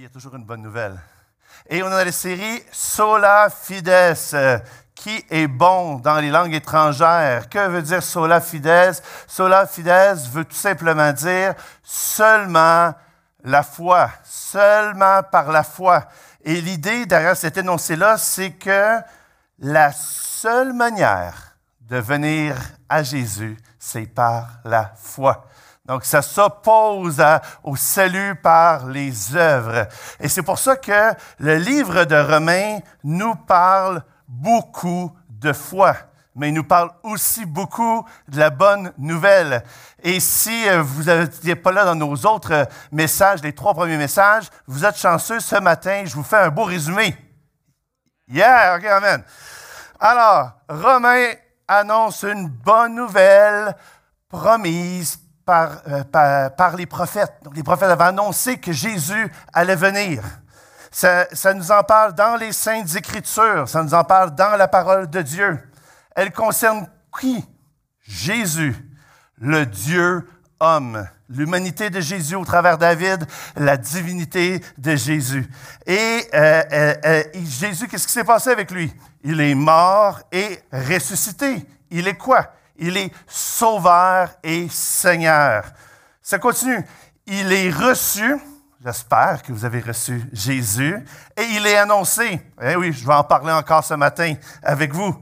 il y a toujours une bonne nouvelle. Et on a la série Sola Fides, euh, qui est bon dans les langues étrangères. Que veut dire Sola Fides? Sola Fides veut tout simplement dire seulement la foi, seulement par la foi. Et l'idée derrière cet énoncé-là, c'est que la seule manière de venir à Jésus, c'est par la foi. Donc, ça s'oppose au salut par les œuvres. Et c'est pour ça que le livre de Romains nous parle beaucoup de foi, mais il nous parle aussi beaucoup de la bonne nouvelle. Et si euh, vous n'étiez pas là dans nos autres messages, les trois premiers messages, vous êtes chanceux ce matin, je vous fais un beau résumé. Yeah, OK, amen. Alors, Romains annonce une bonne nouvelle promise euh, par, les prophètes. Donc, les prophètes avaient annoncé que Jésus allait venir. Ça, nous en parle dans les Saintes Écritures, ça nous en parle dans la parole de Dieu. Elle concerne qui? Jésus, le Dieu homme, l'humanité de Jésus au travers David, la divinité de Jésus. Et euh, euh, Jésus, qu'est-ce qui s'est passé avec lui? Il est mort et ressuscité. Il est quoi? Il est sauveur et Seigneur. Ça continue. Il est reçu, j'espère que vous avez reçu Jésus, et il est annoncé. Eh oui, je vais en parler encore ce matin avec vous.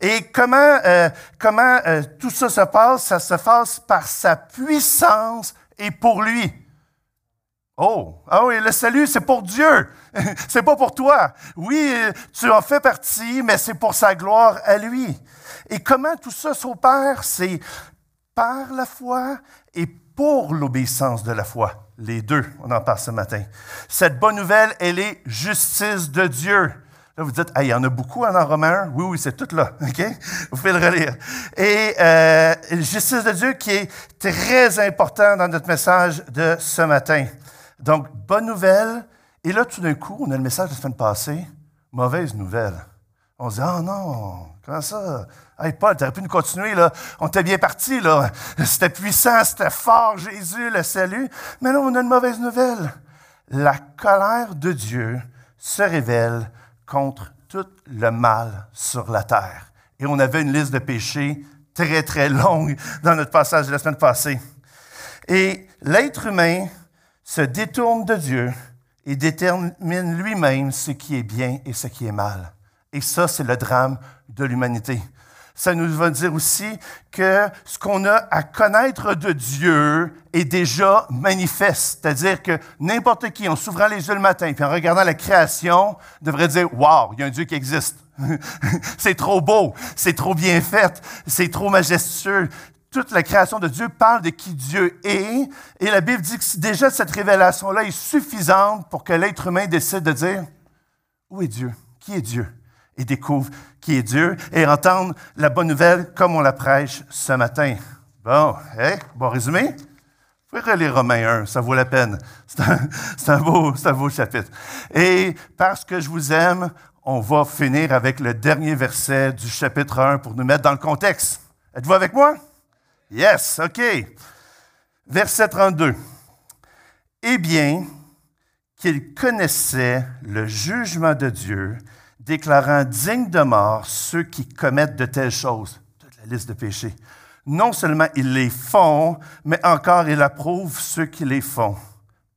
Et comment, euh, comment euh, tout ça se passe? Ça se passe par sa puissance et pour lui. Oh, ah oui, le salut, c'est pour Dieu. c'est pas pour toi. Oui, tu en fais partie, mais c'est pour sa gloire à lui. Et comment tout ça s'opère? C'est par la foi et pour l'obéissance de la foi. Les deux, on en parle ce matin. Cette bonne nouvelle, elle est justice de Dieu. Là, vous dites, il y en a beaucoup en Romain Oui, oui, c'est tout là. OK? Vous pouvez le relire. Et euh, justice de Dieu qui est très important dans notre message de ce matin. Donc, bonne nouvelle. Et là, tout d'un coup, on a le message de la semaine passée. Mauvaise nouvelle. On se dit, oh non, comment ça? Hey Paul, tu aurais pu nous continuer, là. On était bien parti, là. C'était puissant, c'était fort, Jésus, le salut. Mais là, on a une mauvaise nouvelle. La colère de Dieu se révèle contre tout le mal sur la terre. Et on avait une liste de péchés très, très longue dans notre passage de la semaine passée. Et l'être humain se détourne de Dieu et détermine lui-même ce qui est bien et ce qui est mal. Et ça, c'est le drame de l'humanité ça nous va dire aussi que ce qu'on a à connaître de Dieu est déjà manifeste. C'est-à-dire que n'importe qui, en s'ouvrant les yeux le matin puis en regardant la création, devrait dire Waouh, il y a un Dieu qui existe. c'est trop beau, c'est trop bien fait, c'est trop majestueux. Toute la création de Dieu parle de qui Dieu est. Et la Bible dit que déjà cette révélation-là est suffisante pour que l'être humain décide de dire Où est Dieu? Qui est Dieu? Et découvre qui est Dieu et entendre la bonne nouvelle comme on la prêche ce matin. Bon, hey, bon résumé? Vous pouvez relire Romains 1, ça vaut la peine. C'est un, beau, un beau chapitre. Et parce que je vous aime, on va finir avec le dernier verset du chapitre 1 pour nous mettre dans le contexte. Êtes-vous avec moi? Yes, OK. Verset 32. Eh bien, qu'il connaissait le jugement de Dieu déclarant dignes de mort ceux qui commettent de telles choses. Toute la liste de péchés. Non seulement ils les font, mais encore ils approuvent ceux qui les font.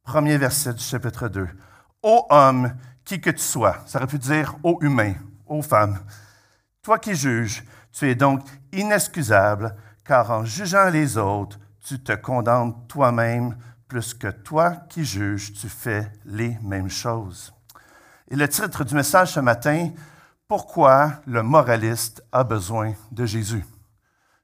Premier verset du chapitre 2. Ô homme, qui que tu sois, ça aurait pu dire ô humain, ô femme, toi qui juges, tu es donc inexcusable, car en jugeant les autres, tu te condamnes toi-même, plus que toi qui juges, tu fais les mêmes choses. Et le titre du message ce matin, Pourquoi le moraliste a besoin de Jésus?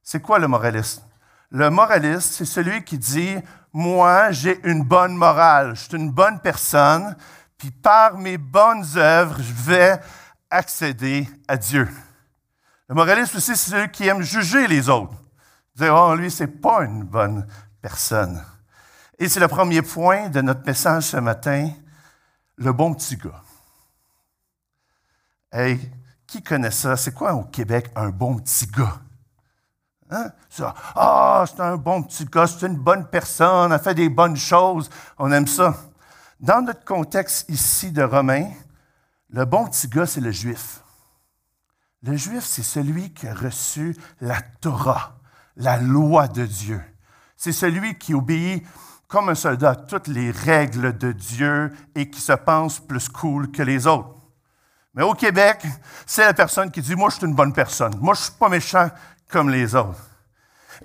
C'est quoi le moraliste? Le moraliste, c'est celui qui dit, moi, j'ai une bonne morale, je suis une bonne personne, puis par mes bonnes œuvres, je vais accéder à Dieu. Le moraliste aussi, c'est celui qui aime juger les autres. Oh, lui, c'est pas une bonne personne. Et c'est le premier point de notre message ce matin, le bon petit gars. Hey, qui connaît ça? C'est quoi au Québec un bon petit gars? Hein? Ah, c'est un bon petit gars, c'est une bonne personne, elle fait des bonnes choses, on aime ça. Dans notre contexte ici de Romains, le bon petit gars, c'est le juif. Le juif, c'est celui qui a reçu la Torah, la loi de Dieu. C'est celui qui obéit comme un soldat à toutes les règles de Dieu et qui se pense plus cool que les autres. Mais au Québec, c'est la personne qui dit, moi, je suis une bonne personne. Moi, je ne suis pas méchant comme les autres.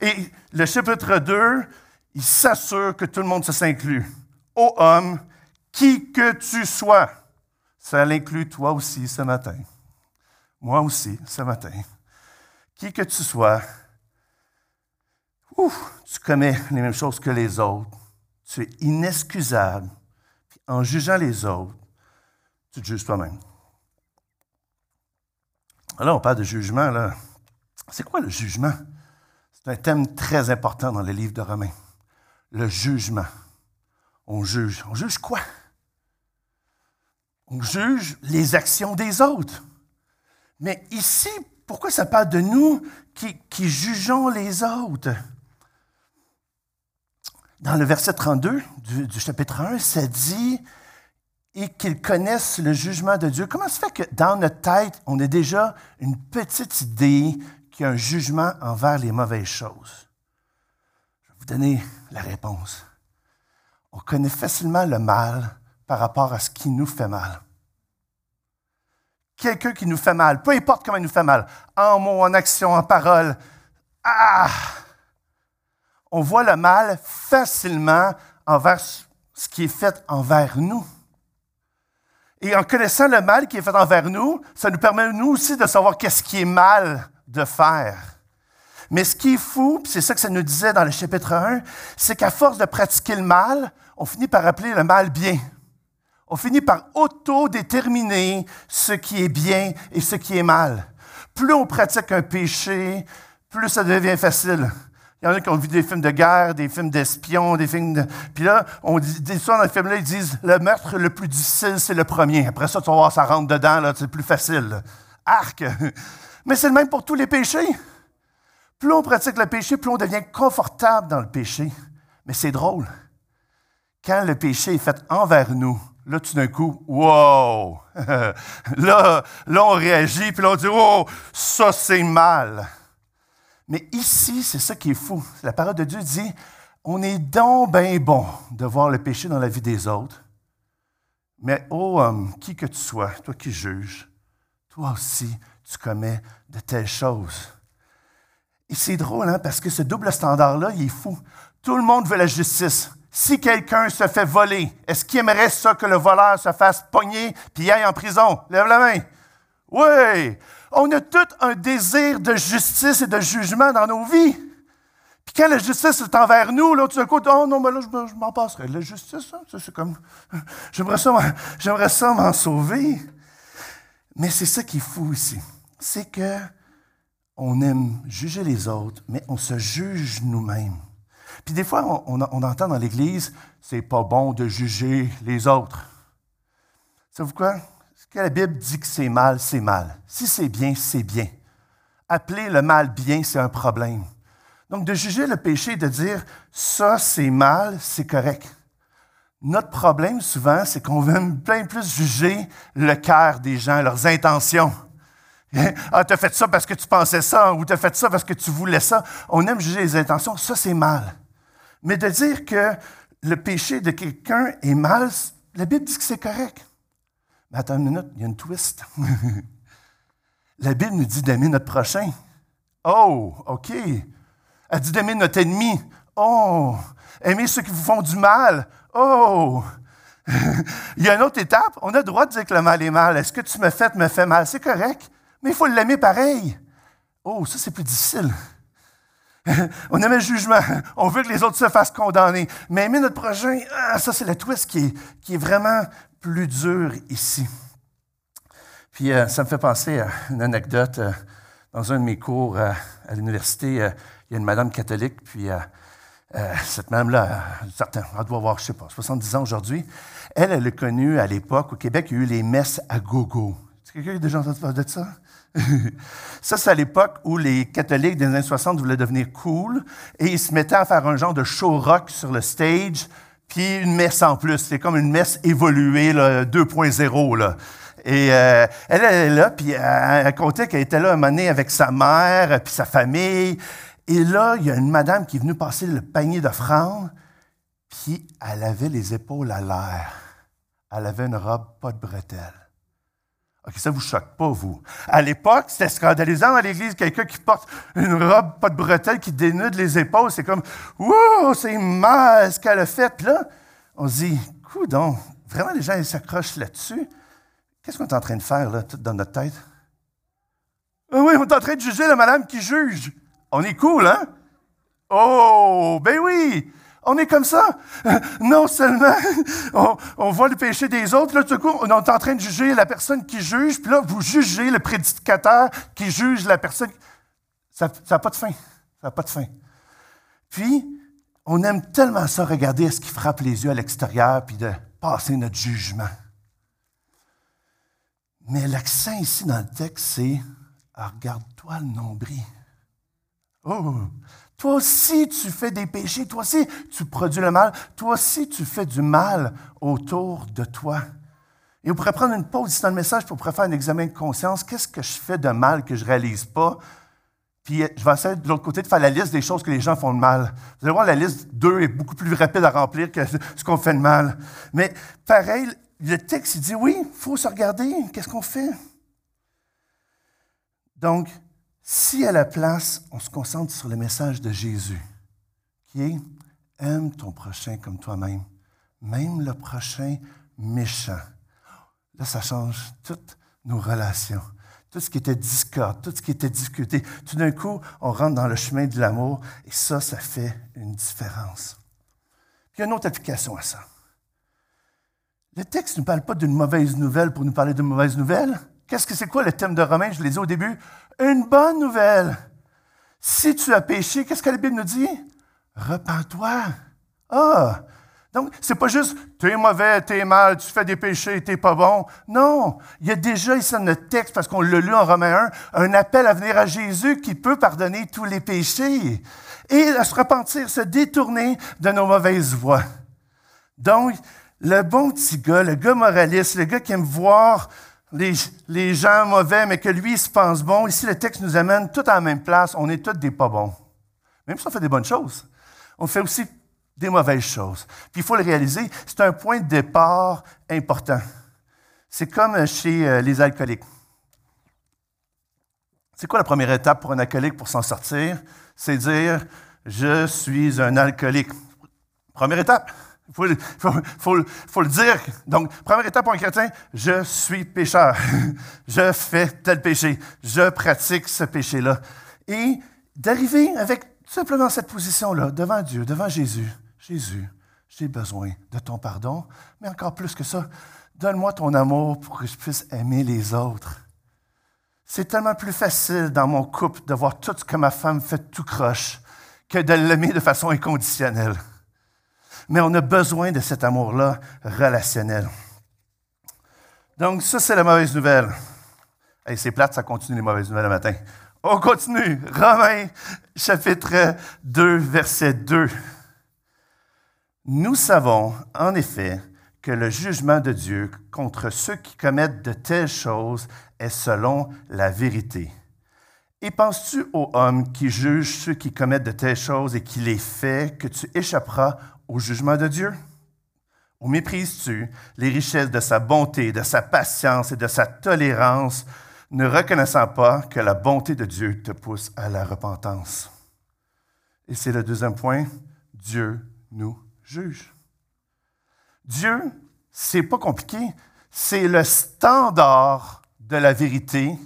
Et le chapitre 2, il s'assure que tout le monde se s'inclut. Ô homme, qui que tu sois, ça l'inclut toi aussi ce matin. Moi aussi ce matin. Qui que tu sois, tu commets les mêmes choses que les autres. Tu es inexcusable. en jugeant les autres, tu te juges toi-même. Alors, on parle de jugement, là. C'est quoi le jugement? C'est un thème très important dans les livres de Romains. Le jugement. On juge. On juge quoi? On juge les actions des autres. Mais ici, pourquoi ça parle de nous qui jugeons les autres? Dans le verset 32 du, du chapitre 1, ça dit et qu'ils connaissent le jugement de Dieu. Comment se fait que dans notre tête, on a déjà une petite idée qu'il y a un jugement envers les mauvaises choses? Je vais vous donner la réponse. On connaît facilement le mal par rapport à ce qui nous fait mal. Quelqu'un qui nous fait mal, peu importe comment il nous fait mal, en mots, en action, en parole, ah! On voit le mal facilement envers ce qui est fait envers nous. Et en connaissant le mal qui est fait envers nous, ça nous permet, nous aussi, de savoir qu'est-ce qui est mal de faire. Mais ce qui est fou, c'est ça que ça nous disait dans le chapitre 1, c'est qu'à force de pratiquer le mal, on finit par appeler le mal bien. On finit par auto-déterminer ce qui est bien et ce qui est mal. Plus on pratique un péché, plus ça devient facile. Il y en a qui ont vu des films de guerre, des films d'espions, des films de... Puis là, on dit, des dans les films-là, ils disent le meurtre le plus difficile, c'est le premier. Après ça, tu vas voir, ça rentre dedans, là, c'est plus facile. Arc! Mais c'est le même pour tous les péchés. Plus on pratique le péché, plus on devient confortable dans le péché. Mais c'est drôle. Quand le péché est fait envers nous, là, tout d'un coup, wow! là, là, on réagit, puis là, on dit, oh, ça, c'est mal. Mais ici, c'est ça qui est fou. La parole de Dieu dit, on est donc bien bon de voir le péché dans la vie des autres. Mais ô homme, qui que tu sois, toi qui juges, toi aussi, tu commets de telles choses. Et c'est drôle, hein, parce que ce double standard-là, il est fou. Tout le monde veut la justice. Si quelqu'un se fait voler, est-ce qu'il aimerait ça que le voleur se fasse pogner puis aille en prison? Lève la main. Oui. On a tout un désir de justice et de jugement dans nos vies. Puis quand la justice est envers nous, là, tout d'un coup, oh non, mais là, je, m'en passerai. La justice, hein, c'est comme. J'aimerais ça, j'aimerais ça m'en sauver. Mais c'est ça qui est fou ici. C'est que on aime juger les autres, mais on se juge nous-mêmes. Puis des fois, on, on entend dans l'Église, c'est pas bon de juger les autres. Savez-vous quoi? Que la Bible dit que c'est mal, c'est mal. Si c'est bien, c'est bien. Appeler le mal bien, c'est un problème. Donc, de juger le péché de dire ça, c'est mal, c'est correct. Notre problème, souvent, c'est qu'on veut plein plus juger le cœur des gens, leurs intentions. Ah, tu as fait ça parce que tu pensais ça, ou tu as fait ça parce que tu voulais ça. On aime juger les intentions, ça, c'est mal. Mais de dire que le péché de quelqu'un est mal, la Bible dit que c'est correct. Mais attends une minute, il y a une twist. La Bible nous dit d'aimer notre prochain. Oh, OK. Elle dit d'aimer notre ennemi. Oh, aimer ceux qui vous font du mal. Oh, il y a une autre étape. On a le droit de dire que le mal est mal. Est-ce que tu me fais, me fais mal? C'est correct. Mais il faut l'aimer pareil. Oh, ça, c'est plus difficile. On aime le jugement. On veut que les autres se fassent condamner. Mais aimer notre prochain, ah, ça, c'est la twist qui est, qui est vraiment plus dur ici. Puis euh, ça me fait penser à une anecdote. Euh, dans un de mes cours euh, à l'université, il y a une madame catholique, puis cette madame-là, certain, elle doit avoir, je ne sais pas, 70 ans aujourd'hui. Elle, elle a connu à l'époque, au Québec, il y a eu les messes à gogo. Est-ce que quelqu'un a déjà entendu parler de ça? ça, c'est à l'époque où les catholiques des années 60 voulaient devenir cool et ils se mettaient à faire un genre de show rock sur le stage puis une messe en plus. C'est comme une messe évoluée, 2.0. Et euh, elle, est là, puis elle, comptait qu'elle était là un moment avec sa mère, puis sa famille. Et là, il y a une madame qui est venue passer le panier d'offrandes, puis elle avait les épaules à l'air. Elle avait une robe pas de bretelles. OK, ça vous choque pas, vous. À l'époque, c'était scandalisant à l'Église, quelqu'un qui porte une robe pas de bretelles, qui dénude les épaules. C'est comme, wow, c'est mal ce qu'elle a fait. Là, on se dit, donc, vraiment, les gens s'accrochent là-dessus. Qu'est-ce qu'on est en train de faire, là, dans notre tête? Ah oui, on est en train de juger la madame qui juge. On est cool, hein? Oh, ben oui! On est comme ça. Non seulement on, voit le péché des autres, là, tout coup, on est en train de juger la personne qui juge, puis là, vous jugez le prédicateur qui juge la personne. Ça n'a pas de fin. Ça n'a pas de fin. Puis, on aime tellement ça, regarder ce qui frappe les yeux à l'extérieur, puis de passer notre jugement. Mais l'accent ici dans le texte, c'est ah, regarde-toi le nombril. Oh, toi aussi tu fais des péchés, toi aussi tu produis le mal, toi aussi tu fais du mal autour de toi. Et on pourrait prendre une pause ici dans le message pour faire un examen de conscience. Qu'est-ce que je fais de mal que je ne réalise pas? Puis je vais essayer de l'autre côté de faire la liste des choses que les gens font de mal. Vous allez voir, la liste 2 est beaucoup plus rapide à remplir que ce qu'on fait de mal. Mais pareil, le texte, il dit oui, il faut se regarder, qu'est-ce qu'on fait? Donc, si à la place, on se concentre sur le message de Jésus, qui est aime ton prochain comme toi-même, même le prochain méchant. Là, ça change toutes nos relations, tout ce qui était discorde, tout ce qui était discuté. Tout d'un coup, on rentre dans le chemin de l'amour et ça, ça fait une différence. Puis il y a une autre application à ça. Le texte ne parle pas d'une mauvaise nouvelle pour nous parler d'une mauvaise nouvelle. Qu'est-ce que c'est quoi le thème de Romain? Je l'ai dit au début. Une bonne nouvelle. Si tu as péché, qu'est-ce que la Bible nous dit? Repends-toi. Ah! Donc, c'est pas juste es mauvais, es mal, tu fais des péchés, t'es pas bon. Non. Il y a déjà ici dans notre texte, parce qu'on l'a lu en Romain 1, un appel à venir à Jésus qui peut pardonner tous les péchés et à se repentir, se détourner de nos mauvaises voies. Donc, le bon petit gars, le gars moraliste, le gars qui aime voir les, gens mauvais, mais que lui, se pense bon. Ici, le texte nous amène tout à la même place. On est tous des pas bons. Même si on fait des bonnes choses, on fait aussi des mauvaises choses. Puis il faut le réaliser, c'est un point de départ important. C'est comme chez euh, les alcooliques. C'est quoi la première étape pour un alcoolique pour s'en sortir? C'est dire, je suis un alcoolique. Première étape. Il faut, le dire. Donc, première étape pour un chrétien, je suis pécheur. je fais tel péché. Je pratique ce péché-là. Et d'arriver avec simplement cette position-là, devant Dieu, devant Jésus. Jésus, j'ai besoin de ton pardon, mais encore plus que ça, donne-moi ton amour pour que je puisse aimer les autres. C'est tellement plus facile dans mon couple de voir tout ce que ma femme fait tout croche que de l'aimer de façon inconditionnelle mais on a besoin de cet amour-là relationnel. Donc, ça, c'est la mauvaise nouvelle. Et c'est plate, ça continue les mauvaises nouvelles le matin. On continue. Romains, chapitre 2, verset 2. Nous savons, en effet, que le jugement de Dieu contre ceux qui commettent de telles choses est selon la vérité. Et penses-tu aux hommes qui jugent ceux qui commettent de telles choses et qui les fait, que tu échapperas au jugement de Dieu? Ou méprises-tu les richesses de sa bonté, de sa patience et de sa tolérance, ne reconnaissant pas que la bonté de Dieu te pousse à la repentance? Et c'est le deuxième point, Dieu nous juge. Dieu, c'est pas compliqué, c'est le standard de la vérité,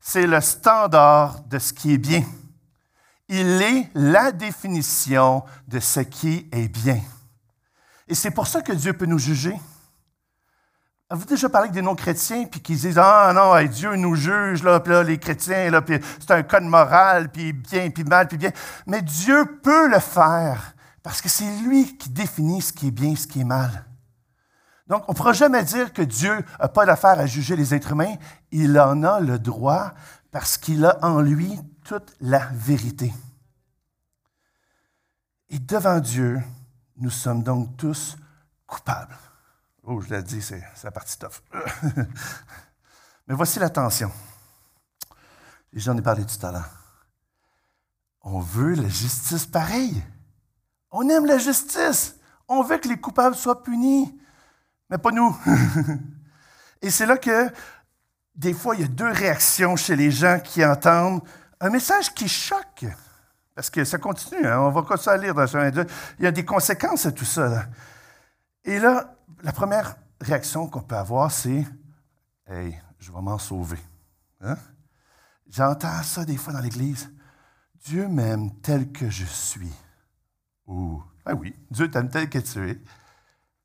c'est le standard de ce qui est bien. Il est la définition de ce qui est bien. Et c'est pour ça que Dieu peut nous juger. Avez-vous déjà parlé avec des non-chrétiens puis qui disent Ah non, Dieu nous juge, les chrétiens, puis c'est un code moral, puis bien, puis mal, puis bien. Mais Dieu peut le faire parce que c'est lui qui définit ce qui est bien, ce qui est mal. Donc, on ne pourra jamais dire que Dieu n'a pas d'affaire à juger les êtres humains. Il en a le droit parce qu'il a en lui toute la vérité. Et devant Dieu, nous sommes donc tous coupable. Oh, je l'ai dit, c'est la partie tough. Mais voici la tension. J'en ai parlé tout à l'heure. On veut la justice pareille. On aime la justice. On veut que les coupables soient punis, mais pas nous. Et c'est là que, des fois, il y a deux réactions chez les gens qui entendent un message qui choque. Parce que ça continue, hein. on va continuer à lire dans 2. Il y a des conséquences à tout ça. Et là, la première réaction qu'on peut avoir, c'est Hey, je vais m'en sauver. Hein? J'entends ça des fois dans l'Église. Dieu m'aime tel que je suis. Ou, ah oui, Dieu t'aime tel que tu es.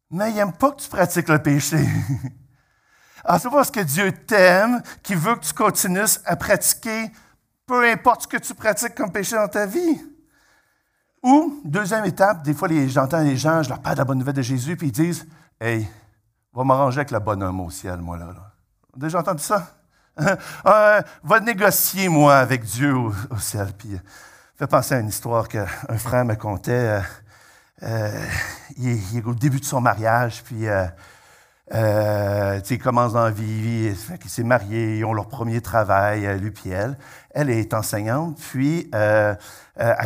Mais il n'aime pas que tu pratiques le péché. Alors, c'est parce que Dieu t'aime qu'il veut que tu continues à pratiquer peu importe ce que tu pratiques comme péché dans ta vie. Ou, deuxième étape, des fois, j'entends les gens, je leur parle de la bonne nouvelle de Jésus, puis ils disent Hey, va m'arranger avec le bonhomme au ciel, moi, là. là. Déjà entendu ça? euh, va négocier, moi, avec Dieu au, ciel. Puis, fait penser à une histoire qu'un frère me contait. Euh, euh, il, est au début de son mariage, puis euh, euh il commence dans la vie, il s'est marié, ils ont leur premier travail, lui puis elle. Est enseignante, puis elle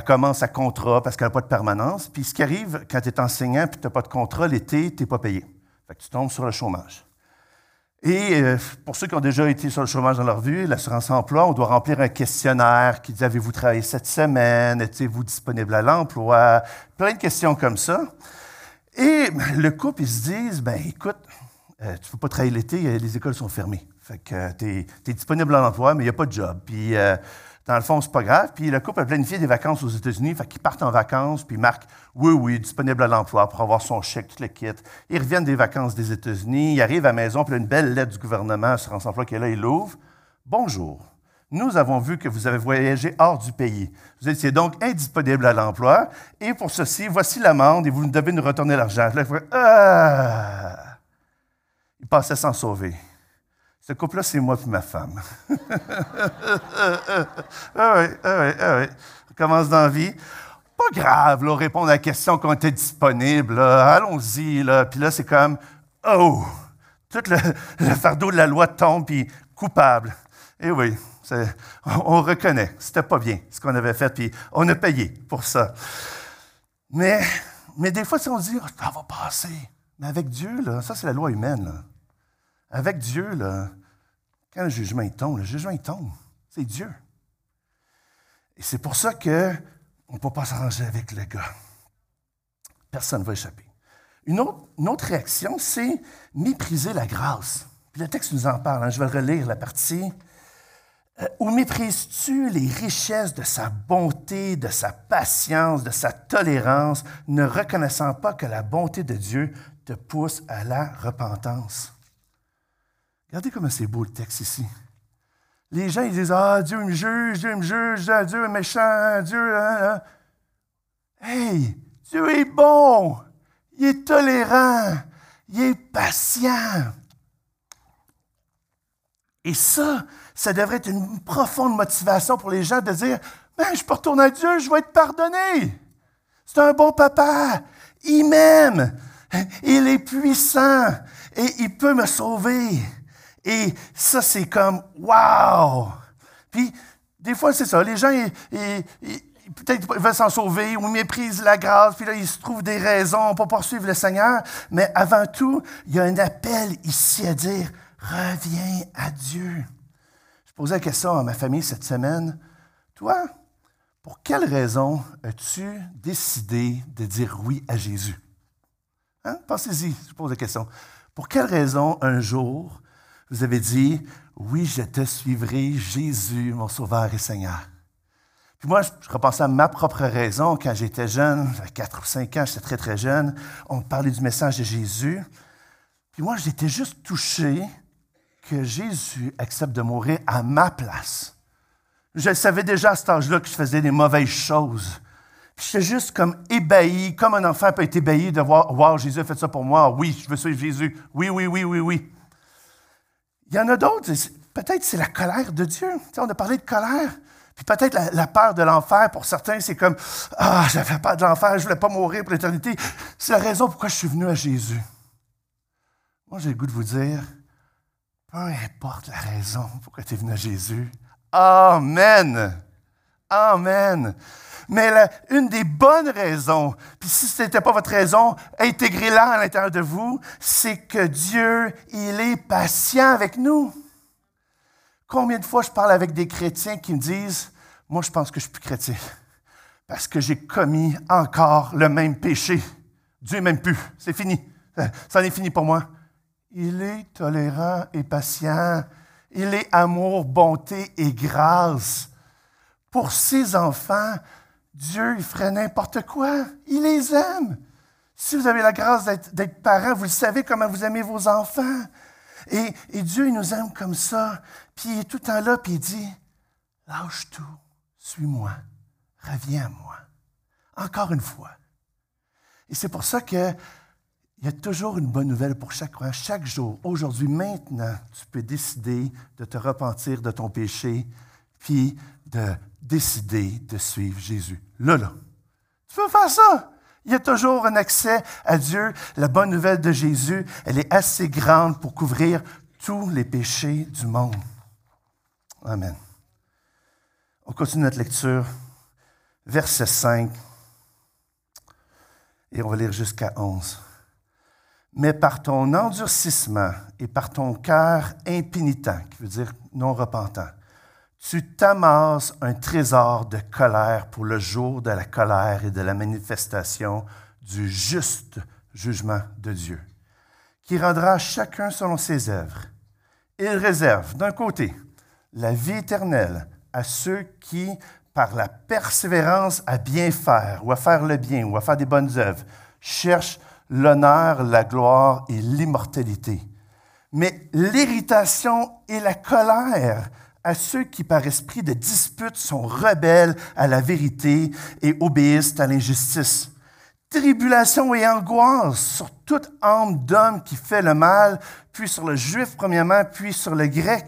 commence à contrat parce qu'elle n'a pas de permanence. Puis ce qui arrive quand tu es enseignant puis tu n'as pas de contrat, l'été, tu n'es pas payé. Fait tu tombes sur le chômage. Et euh, pour ceux qui ont déjà été sur le chômage dans leur vie, l'assurance emploi, on doit remplir un questionnaire qui dit avez-vous travaillé cette semaine, êtes-vous disponible à l'emploi, plein de questions comme ça. Et le couple, ils se disent ben écoute, euh, tu ne peux pas travailler l'été, les écoles sont fermées. Fait que tu es, disponible à l'emploi, mais il n'y a pas de job. Puis euh, dans le fond, c'est pas grave. Puis le couple a planifié des vacances aux États-Unis, fait qu'ils partent en vacances, puis marquent oui, oui, disponible à l'emploi pour avoir son chèque, tout le kit. Ils reviennent des vacances des États-Unis, ils arrivent à la maison, puis il y a une belle lettre du gouvernement Assurance Emploi qui est là, il l'ouvre. Bonjour. Nous avons vu que vous avez voyagé hors du pays. Vous étiez donc indisponible à l'emploi, et pour ceci, voici l'amende, et vous devez nous retourner l'argent. Ah! Il passait sans sauver. Ce couple-là, c'est moi et ma femme. ah oui, ah oui, ah oui. On commence dans la vie. Pas grave, là, répondre à la question qu'on était disponible. Allons-y. Là. Puis là, c'est comme, oh, tout le, fardeau de la loi tombe, puis coupable. Eh oui, on, reconnaît, c'était pas bien ce qu'on avait fait, puis on a payé pour ça. Mais, mais des fois, si on dit, oh, ça va passer. Mais avec Dieu, là, ça, c'est la loi humaine. Là. Avec Dieu, quand le jugement tombe, le jugement tombe. C'est Dieu. Et c'est pour ça qu'on ne peut pas s'arranger avec le gars. Personne ne va échapper. Une autre, réaction, c'est mépriser la grâce. Puis le texte nous en parle. Hein. je vais relire la partie. Euh, où méprises-tu les richesses de sa bonté, de sa patience, de sa tolérance, ne reconnaissant pas que la bonté de Dieu te pousse à la repentance? Regardez comment c'est beau le texte ici. Les gens, ils disent Ah, Dieu me juge, Dieu me juge, Dieu est méchant, Dieu. Hein, hein. Hey, Dieu est bon, il est tolérant, il est patient. Et ça, ça devrait être une profonde motivation pour les gens de dire ben, Je peux retourner à Dieu, je vais être pardonné. C'est un bon papa, il m'aime, il est puissant et il peut me sauver. Et ça, c'est comme, wow! Puis, des fois, c'est ça. Les gens, peut-être veulent s'en sauver ou méprisent la grâce, puis là, ils se trouvent des raisons pour poursuivre le Seigneur. Mais avant tout, il y a un appel ici à dire, reviens à Dieu. Je posais la question à ma famille cette semaine. Toi, pour quelle raison as-tu décidé de dire oui à Jésus? Hein? Pensez-y, je pose la question. Pour quelle raison, un jour, vous avez dit, oui, je te suivrai, Jésus, mon Sauveur et Seigneur. Puis moi, je repensais à ma propre raison quand j'étais jeune, à 4 ou 5 ans, j'étais très, très jeune. On parlait du message de Jésus. Puis moi, j'étais juste touché que Jésus accepte de mourir à ma place. Je savais déjà à cet âge-là que je faisais des mauvaises choses. J'étais juste comme ébahi, comme un enfant peut être ébahi de voir, wow, Jésus a fait ça pour moi. Oui, je veux suivre Jésus. Oui, oui, oui, oui, oui. Il y en a d'autres, peut-être c'est la colère de Dieu. on a parlé de colère. Puis peut-être la, peur de l'enfer, pour certains, c'est comme Ah, j'avais peur de l'enfer, je ne voulais pas mourir pour l'éternité. C'est la raison pourquoi je suis venu à Jésus. Moi, j'ai le goût de vous dire peu importe la raison pourquoi tu es venu à Jésus. Amen. Amen. Mais une des bonnes raisons, puis si ce n'était pas votre raison, intégrez-la à l'intérieur de vous, c'est que Dieu, il est patient avec nous. Combien de fois je parle avec des chrétiens qui me disent, moi je pense que je suis plus chrétien parce que j'ai commis encore le même péché. Dieu m'aime plus, c'est fini, ça en est fini pour moi. Il est tolérant et patient. Il est amour, bonté et grâce. Pour ses enfants, Dieu, il ferait n'importe quoi. Il les aime. Si vous avez la grâce d'être parent, vous le savez comment vous aimez vos enfants. Et, Dieu, il nous aime comme ça. Puis il est tout le temps là, puis il dit, lâche tout, suis-moi, reviens à moi. Encore une fois. Et c'est pour ça que il y a toujours une bonne nouvelle pour chaque croyant. Chaque jour, aujourd'hui, maintenant, tu peux décider de te repentir de ton péché, puis de décider de suivre Jésus. Là, là. Tu peux faire ça. Il y a toujours un accès à Dieu. La bonne nouvelle de Jésus, elle est assez grande pour couvrir tous les péchés du monde. Amen. On continue notre lecture. Verset 5. Et on va lire jusqu'à 11. Mais par ton endurcissement et par ton cœur impénitent, qui veut dire non repentant, tu t'amasses un trésor de colère pour le jour de la colère et de la manifestation du juste jugement de Dieu, qui rendra chacun selon ses œuvres. Il réserve, d'un côté, la vie éternelle à ceux qui, par la persévérance à bien faire, ou à faire le bien, ou à faire des bonnes œuvres, cherchent l'honneur, la gloire et l'immortalité. Mais l'irritation et la colère à ceux qui, par esprit de dispute, sont rebelles à la vérité et obéissent à l'injustice. Tribulation et angoisse sur toute âme d'homme qui fait le mal, puis sur le juif premièrement, puis sur le grec.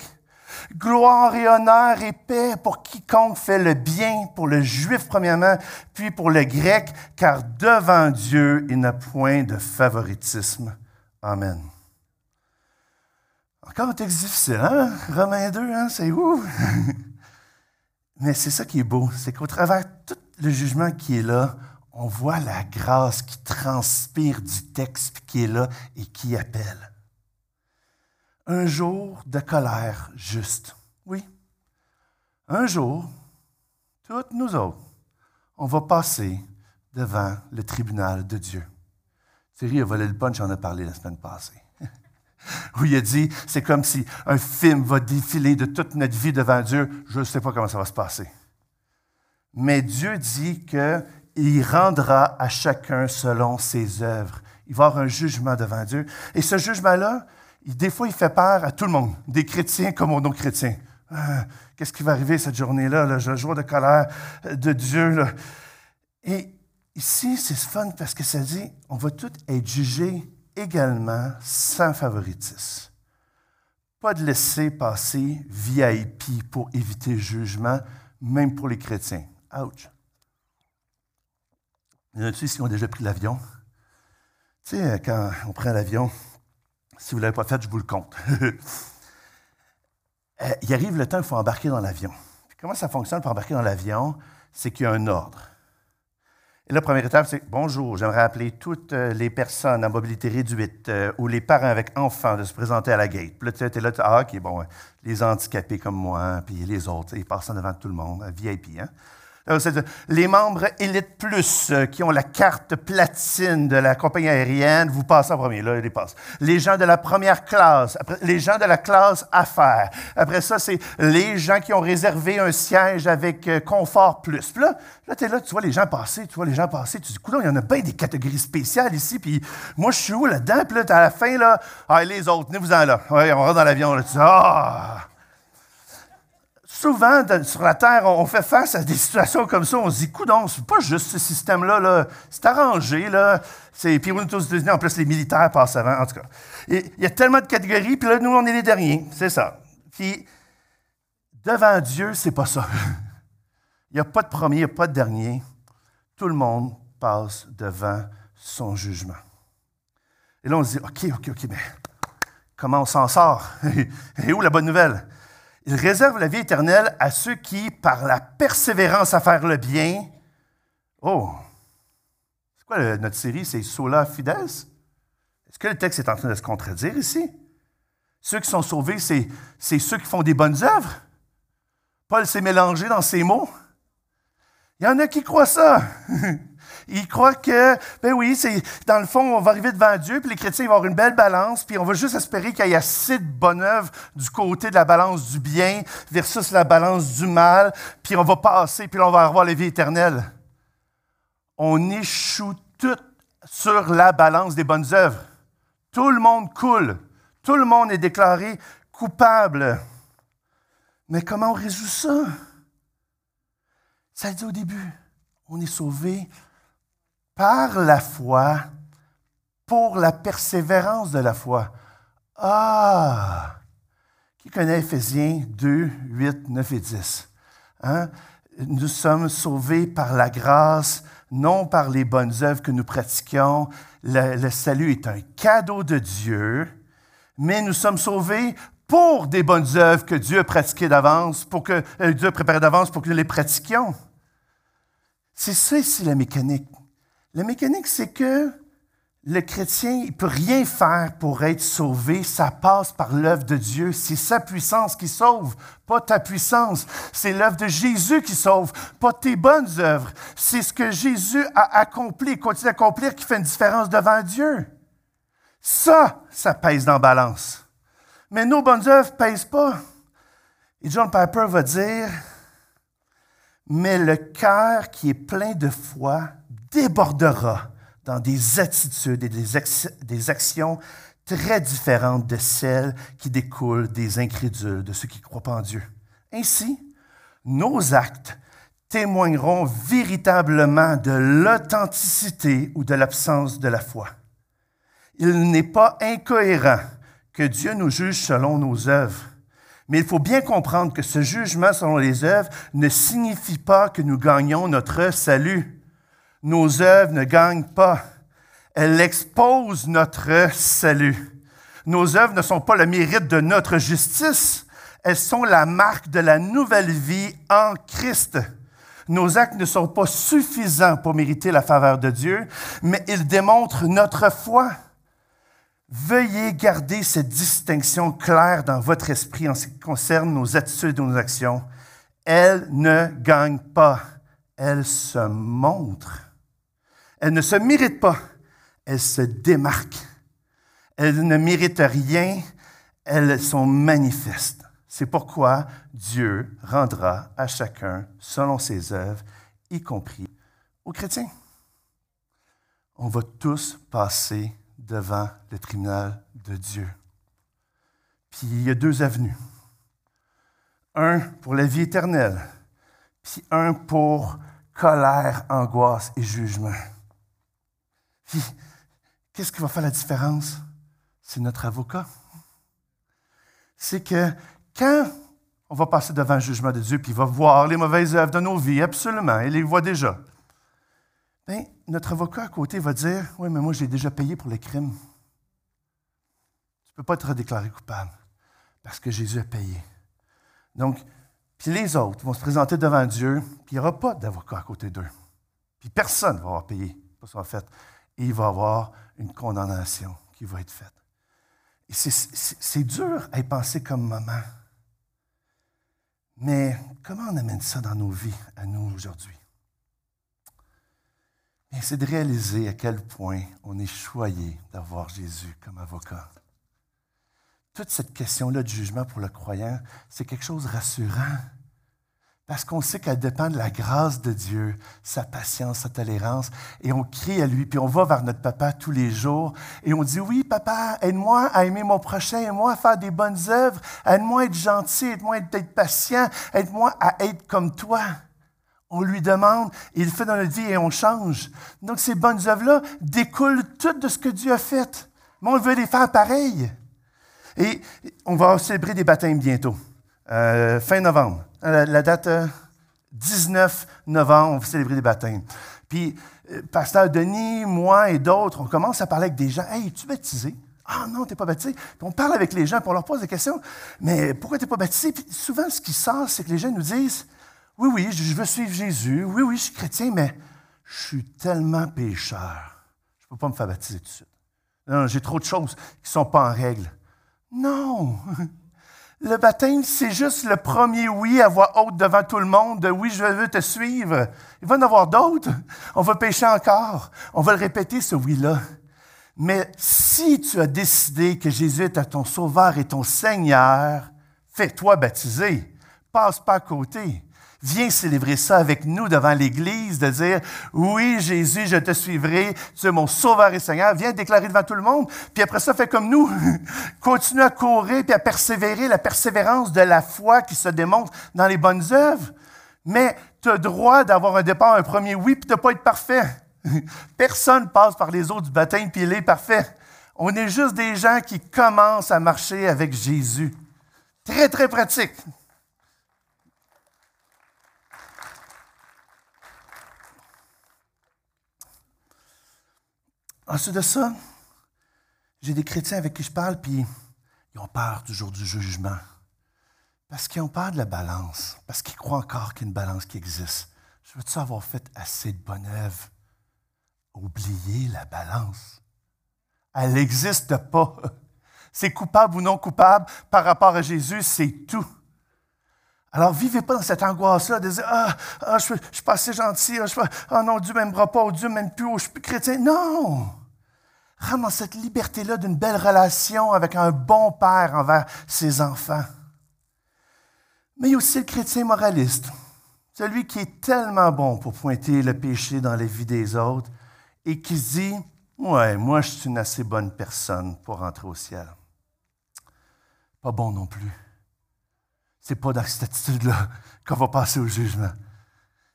Gloire et honneur et paix pour quiconque fait le bien, pour le juif premièrement, puis pour le grec, car devant Dieu, il n'a point de favoritisme. Amen. Encore un texte difficile, hein? Romains 2, hein? c'est où? Mais c'est ça qui est beau, c'est qu'au travers tout le jugement qui est là, on voit la grâce qui transpire du texte qui est là et qui appelle. Un jour de colère juste. Oui. Un jour, toutes nous autres, on va passer devant le tribunal de Dieu. Thierry a volé le punch, j'en ai parlé la semaine passée où il a dit, c'est comme si un film va défiler de toute notre vie devant Dieu. Je ne sais pas comment ça va se passer. Mais Dieu dit qu'il rendra à chacun selon ses œuvres. Il va avoir un jugement devant Dieu. Et ce jugement-là, des fois, il fait peur à tout le monde, des chrétiens comme aux non-chrétiens. Ah, qu'est-ce qui va arriver cette journée-là, le jour de colère de Dieu? Et ici, c'est fun parce que ça dit, on va tous être jugés également sans favoritisme. Pas de laisser passer VIP pour éviter le jugement, même pour les chrétiens. Ouch! Il y en a qui ont déjà pris l'avion. Tu sais, quand on prend l'avion, si vous ne l'avez pas fait, je vous le compte. Euh, il arrive le temps où il faut embarquer dans l'avion. Comment ça fonctionne pour embarquer dans l'avion? C'est qu'il y a un ordre. Et la première étape, c'est bonjour, j'aimerais appeler toutes euh, les personnes à mobilité réduite euh, ou les parents avec enfants de se présenter à la gate. Puis là, tu es là, ah, OK, bon, les handicapés comme moi, puis les autres, ils passent devant tout le monde, VIP, hein? Les membres Elite Plus euh, qui ont la carte platine de la compagnie aérienne, vous passez en premier, là, ils passent. Les gens de la première classe, les gens de la classe affaires. Après ça, c'est les gens qui ont réservé un siège avec euh, confort plus. Puis là, là tu es là, tu vois les gens passer, tu vois les gens passer, tu dis, il y en a bien des catégories spéciales ici, puis moi, je suis où là-dedans? Puis là, à la fin, là, ah, les autres, venez-vous-en là. Ouais, on rentre dans l'avion, là, tu dis, ah! Souvent, sur la Terre, on fait face à des situations comme ça. On se dit, coudon, c'est pas juste ce système-là, -là, c'est arrangé. Là. Puis on est États-Unis, en plus, les militaires passent avant, en tout cas. il y a tellement de catégories, puis là, nous, on est les derniers. C'est ça. Puis, devant Dieu, c'est pas ça. Il n'y a pas de premier, il n'y a pas de dernier. Tout le monde passe devant son jugement. Et là, on se dit, OK, OK, OK, mais comment on s'en sort? Et où la bonne nouvelle? Il réserve la vie éternelle à ceux qui, par la persévérance à faire le bien, oh, c'est quoi notre série? C'est Sola Fides? Est-ce que le texte est en train de se contredire ici? Ceux qui sont sauvés, c'est, c'est ceux qui font des bonnes œuvres? Paul s'est mélangé dans ses mots. Il y en a qui croient ça. Ils croient que, ben oui, c'est, dans le fond, on va arriver devant Dieu, puis les chrétiens vont avoir une belle balance, puis on va juste espérer qu'il y ait assez de bonne œuvre du côté de la balance du bien versus la balance du mal, puis on va passer, puis on va avoir la vie éternelle. On échoue tout sur la balance des bonnes œuvres. Tout le monde coule. Tout le monde est déclaré coupable. Mais comment on résout ça? Ça dit au début, on est sauvé par la foi pour la persévérance de la foi. Ah! Qui connaît Ephésiens 2, 8, 9 et 10? Hein? Nous sommes sauvés par la grâce, non par les bonnes œuvres que nous pratiquions. Le, le salut est un cadeau de Dieu, mais nous sommes sauvés pour des bonnes œuvres que Dieu a pratiquées d'avance, pour que euh, Dieu a préparées d'avance pour que nous les pratiquions. C'est ça ici la mécanique. La mécanique, c'est que le chrétien, il ne peut rien faire pour être sauvé. Ça passe par l'œuvre de Dieu. C'est sa puissance qui sauve, pas ta puissance. C'est l'œuvre de Jésus qui sauve, pas tes bonnes œuvres. C'est ce que Jésus a accompli, continue d'accomplir, qui fait une différence devant Dieu. Ça, ça pèse dans la balance. Mais nos bonnes œuvres ne pèsent pas. Et John Piper va dire, mais le cœur qui est plein de foi débordera dans des attitudes et des, actions très différentes de celles qui découlent des incrédules, de ceux qui ne croient pas en Dieu. Ainsi, nos actes témoigneront véritablement de l'authenticité ou de l'absence de la foi. Il n'est pas incohérent que Dieu nous juge selon nos œuvres. Mais il faut bien comprendre que ce jugement selon les œuvres ne signifie pas que nous gagnons notre salut nos œuvres ne gagnent pas. Elles exposent notre salut. Nos œuvres ne sont pas le mérite de notre justice, elles sont la marque de la nouvelle vie en Christ. Nos actes ne sont pas suffisants pour mériter la faveur de Dieu, mais ils démontrent notre foi. Veuillez garder cette distinction claire dans votre esprit en ce qui concerne nos attitudes et nos actions. Elles ne gagnent pas, elles se montrent. Elles ne se méritent pas, elles se démarquent. Elles ne méritent rien, elles sont manifestes. C'est pourquoi Dieu rendra à chacun selon ses œuvres, y compris aux chrétiens. On va tous passer devant le tribunal de Dieu. Puis il y a deux avenues. Un pour la vie éternelle, puis un pour colère, angoisse et jugement. Puis, qu'est-ce qui va faire la différence? C'est notre avocat. C'est que quand on va passer devant le jugement de Dieu, puis il va voir les mauvaises œuvres de nos vies, absolument, il les voit déjà. Bien, notre avocat à côté va dire Oui, mais moi, j'ai déjà payé pour les crimes. Tu ne peux pas être déclaré coupable parce que Jésus a payé. Donc, puis les autres vont se présenter devant Dieu, puis il n'y aura pas d'avocat à côté d'eux. Puis personne ne va avoir payé pour ce fait et il va y avoir une condamnation qui va être faite. C'est dur à y penser comme maman. Mais comment on amène ça dans nos vies, à nous aujourd'hui? C'est de réaliser à quel point on est choyé d'avoir Jésus comme avocat. Toute cette question-là de jugement pour le croyant, c'est quelque chose de rassurant. Parce qu'on sait qu'elle dépend de la grâce de Dieu, sa patience, sa tolérance. Et on crie à lui, puis on va vers notre papa tous les jours. Et on dit, oui, papa, aide-moi à aimer mon prochain, aide-moi à faire des bonnes œuvres, aide-moi à être gentil, aide-moi à être patient, aide-moi à être comme toi. On lui demande, il le fait dans notre vie et on change. Donc ces bonnes œuvres-là découlent toutes de ce que Dieu a fait. Mais on veut les faire pareil. Et on va célébrer des baptêmes bientôt, euh, fin novembre. Euh, la, date, euh, 19 novembre, on va célébrer des baptêmes. Puis, euh, Pasteur Denis, moi et d'autres, on commence à parler avec des gens. Hey, es-tu baptisé? Ah non, tu n'es pas baptisé. Puis on parle avec les gens, puis on leur pose des questions. Mais pourquoi tu n'es pas baptisé? Puis souvent, ce qui sort, c'est que les gens nous disent Oui, oui, je veux suivre Jésus. Oui, oui, je suis chrétien, mais je suis tellement pécheur. Je ne peux pas me faire baptiser tout de suite. Non, j'ai trop de choses qui ne sont pas en règle. Non! Le baptême, c'est juste le premier oui à voix haute devant tout le monde de oui, je veux te suivre. Il va en avoir d'autres. On va pécher encore. On va le répéter, ce oui-là. Mais si tu as décidé que Jésus est ton sauveur et ton Seigneur, fais-toi baptiser. Passe pas à côté. Viens célébrer ça avec nous devant l'Église, de dire, oui, Jésus, je te suivrai, tu es mon sauveur et Seigneur. Viens déclarer devant tout le monde. Puis après ça, fais comme nous. Continue à courir puis à persévérer, la persévérance de la foi qui se démontre dans les bonnes œuvres. Mais tu as droit d'avoir un départ, un premier oui, puis de pas être parfait. Personne passe par les eaux du baptême puis il est parfait. On est juste des gens qui commencent à marcher avec Jésus. Très, très pratique. Ensuite de ça, j'ai des chrétiens avec qui je parle, puis ils ont peur toujours du jugement. Parce qu'ils ont peur de la balance, parce qu'ils croient encore qu'il y a une balance qui existe. Je veux-tu avoir fait assez de bonnes œuvres? Oublier la balance. Elle n'existe pas. C'est coupable ou non coupable par rapport à Jésus, c'est tout. Alors, vivez pas dans cette angoisse-là de dire Ah, ah je, suis pas assez gentil, ah, je, ah non, Dieu m'aimera pas, Dieu m'aime plus, ou je suis plus chrétien. Non! Rentre dans cette liberté-là d'une belle relation avec un bon père envers ses enfants. Mais il y a aussi le chrétien moraliste, celui qui est tellement bon pour pointer le péché dans la vie des autres et qui se dit Ouais, moi, je suis une assez bonne personne pour rentrer au ciel. Pas bon non plus. C'est pas dans cette attitude-là qu'on va passer au jugement.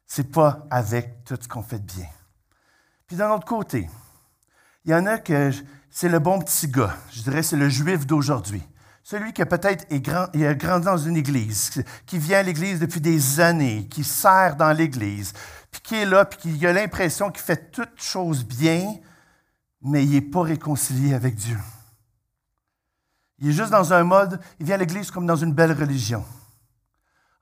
C'est pas avec tout ce qu'on fait de bien. Puis d'un autre côté, il y en a que c'est le bon petit gars. Je dirais c'est le juif d'aujourd'hui. Celui qui peut-être est grand, a grandi dans une église, qui vient à l'église depuis des années, qui sert dans l'église, puis qui est là, puis qui a l'impression qu'il fait toutes choses bien, mais il n'est pas réconcilié avec Dieu. Il est juste dans un mode, il vient à l'église comme dans une belle religion.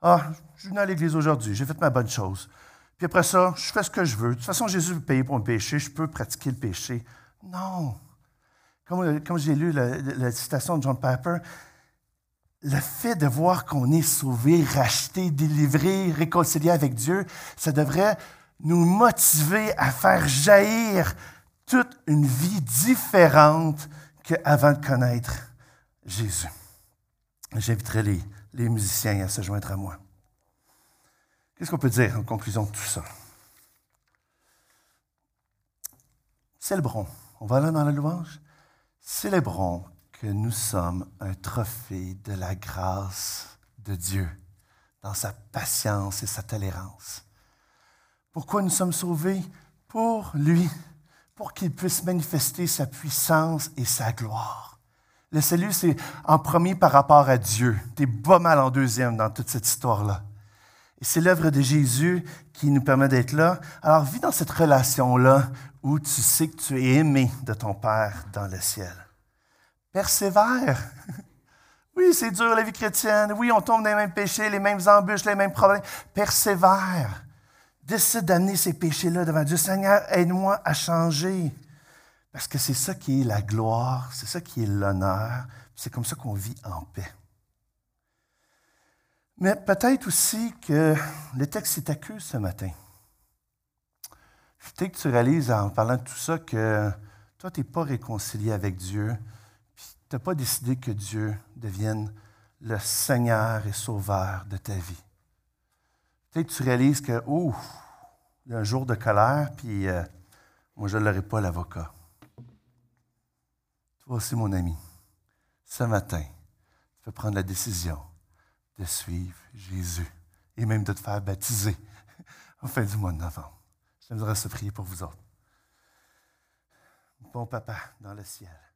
Ah, je viens à l'église aujourd'hui, j'ai fait ma bonne chose. Puis après ça, je fais ce que je veux. De toute façon, Jésus veut payer pour me péché, je peux pratiquer le péché. Non. Comme, comme j'ai lu la, citation de John Piper, le fait de voir qu'on est sauvé, racheté, délivré, réconcilié avec Dieu, ça devrait nous motiver à faire jaillir toute une vie différente qu'avant de connaître Jésus. J'inviterai les, les musiciens à se joindre à moi. Qu'est-ce qu'on peut dire en conclusion de tout ça? Célébrons. On va là dans la louange. Célébrons que nous sommes un trophée de la grâce de Dieu dans sa patience et sa tolérance. Pourquoi nous sommes sauvés? Pour lui, pour qu'il puisse manifester sa puissance et sa gloire. Le salut, c'est en premier par rapport à Dieu. Tu es pas mal en deuxième dans toute cette histoire-là. Et c'est l'œuvre de Jésus qui nous permet d'être là. Alors, vis dans cette relation-là où tu sais que tu es aimé de ton Père dans le ciel. Persévère. Oui, c'est dur la vie chrétienne. Oui, on tombe dans les mêmes péchés, les mêmes embûches, les mêmes problèmes. Persévère. Décide d'amener ces péchés-là devant Dieu. Seigneur, aide-moi à changer. Parce que c'est ça qui est la gloire, c'est ça qui est l'honneur, c'est comme ça qu'on vit en paix. Mais peut-être aussi que le texte est accuse ce matin. Peut-être que tu réalises en parlant de tout ça que toi, tu n'es pas réconcilié avec Dieu, puis tu n'as pas décidé que Dieu devienne le Seigneur et Sauveur de ta vie. Peut-être que tu réalises que, oh, il y a un jour de colère, puis euh, moi, je ne l'aurai pas l'avocat aussi, mon ami, ce matin, tu peux prendre la décision de suivre Jésus et même de te faire baptiser en fin du mois de novembre. J'aimerais se prier pour vous autres. Bon papa dans le ciel.